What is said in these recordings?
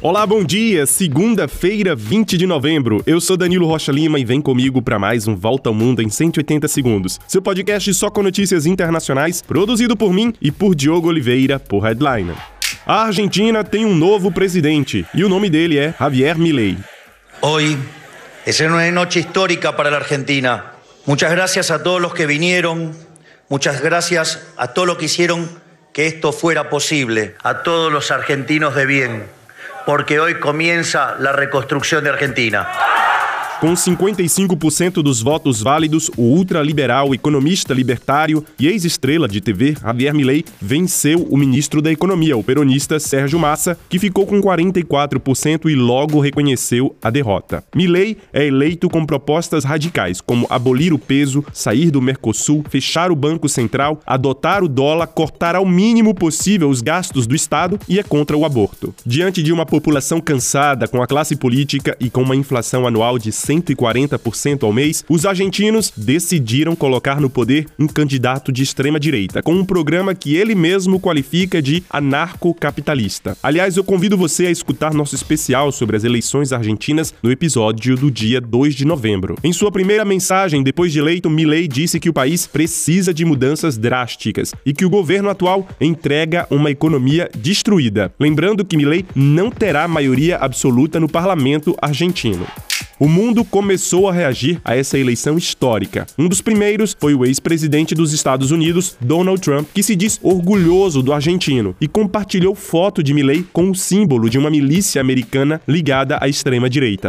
Olá, bom dia. Segunda-feira, 20 de novembro. Eu sou Danilo Rocha Lima e vem comigo para mais um Volta ao Mundo em 180 segundos. Seu podcast só com notícias internacionais, produzido por mim e por Diogo Oliveira, por Headliner. A Argentina tem um novo presidente e o nome dele é Javier Milei. Hoy es una noche histórica para la Argentina. Muchas gracias a todos los que vinieron, muchas gracias a todos los que hicieron que esto fuera posible, a todos los argentinos de bien porque hoy comienza la reconstrucción de Argentina. Com 55% dos votos válidos, o ultraliberal, economista libertário e ex-estrela de TV, Javier Milei, venceu o ministro da Economia, o peronista Sérgio Massa, que ficou com 44% e logo reconheceu a derrota. Milei é eleito com propostas radicais, como abolir o peso, sair do Mercosul, fechar o Banco Central, adotar o dólar, cortar ao mínimo possível os gastos do Estado e é contra o aborto. Diante de uma população cansada com a classe política e com uma inflação anual de 140% ao mês, os argentinos decidiram colocar no poder um candidato de extrema direita, com um programa que ele mesmo qualifica de anarcocapitalista. Aliás, eu convido você a escutar nosso especial sobre as eleições argentinas no episódio do dia 2 de novembro. Em sua primeira mensagem, depois de eleito, Milei disse que o país precisa de mudanças drásticas e que o governo atual entrega uma economia destruída. Lembrando que Milei não terá maioria absoluta no parlamento argentino. O mundo começou a reagir a essa eleição histórica. Um dos primeiros foi o ex-presidente dos Estados Unidos, Donald Trump, que se diz orgulhoso do argentino e compartilhou foto de Milley com o símbolo de uma milícia americana ligada à extrema-direita.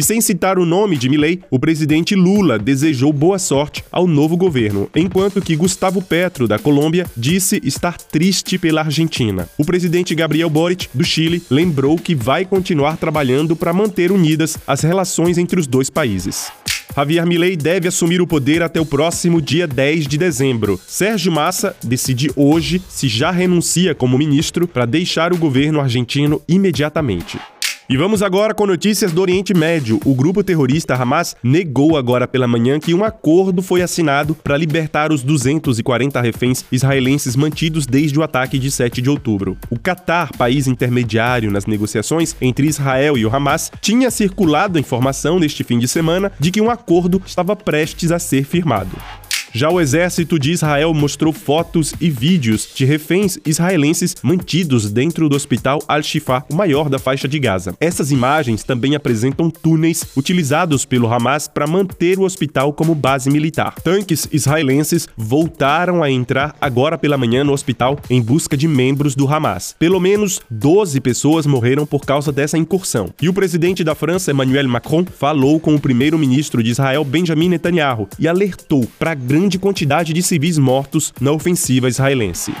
E sem citar o nome de Milley, o presidente Lula desejou boa sorte ao novo governo, enquanto que Gustavo Petro, da Colômbia, disse estar triste pela Argentina. O presidente Gabriel Boric, do Chile, lembrou que vai continuar trabalhando para manter unidas as relações entre os dois países. Javier Milei deve assumir o poder até o próximo dia 10 de dezembro. Sérgio Massa decide hoje se já renuncia como ministro para deixar o governo argentino imediatamente. E vamos agora com notícias do Oriente Médio. O grupo terrorista Hamas negou agora pela manhã que um acordo foi assinado para libertar os 240 reféns israelenses mantidos desde o ataque de 7 de outubro. O Catar, país intermediário nas negociações entre Israel e o Hamas, tinha circulado a informação neste fim de semana de que um acordo estava prestes a ser firmado. Já o exército de Israel mostrou fotos e vídeos de reféns israelenses mantidos dentro do hospital Al-Shifa, o maior da faixa de Gaza. Essas imagens também apresentam túneis utilizados pelo Hamas para manter o hospital como base militar. Tanques israelenses voltaram a entrar agora pela manhã no hospital em busca de membros do Hamas. Pelo menos 12 pessoas morreram por causa dessa incursão. E o presidente da França, Emmanuel Macron, falou com o primeiro-ministro de Israel, Benjamin Netanyahu, e alertou para a grande quantidade de civis mortos na ofensiva israelense.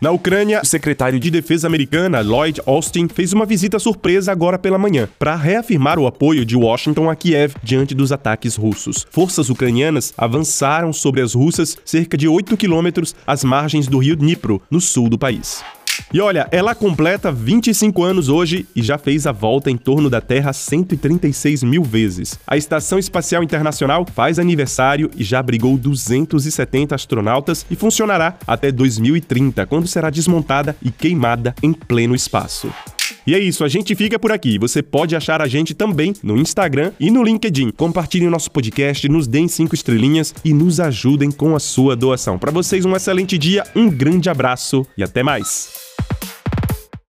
Na Ucrânia, o secretário de Defesa americana, Lloyd Austin, fez uma visita surpresa agora pela manhã para reafirmar o apoio de Washington a Kiev diante dos ataques russos. Forças ucranianas avançaram sobre as russas cerca de 8 quilômetros às margens do rio Dnipro, no sul do país. E olha, ela completa 25 anos hoje e já fez a volta em torno da Terra 136 mil vezes. A Estação Espacial Internacional faz aniversário e já abrigou 270 astronautas e funcionará até 2030, quando será desmontada e queimada em pleno espaço. E é isso, a gente fica por aqui. Você pode achar a gente também no Instagram e no LinkedIn. Compartilhem nosso podcast, nos deem cinco estrelinhas e nos ajudem com a sua doação. Para vocês, um excelente dia, um grande abraço e até mais.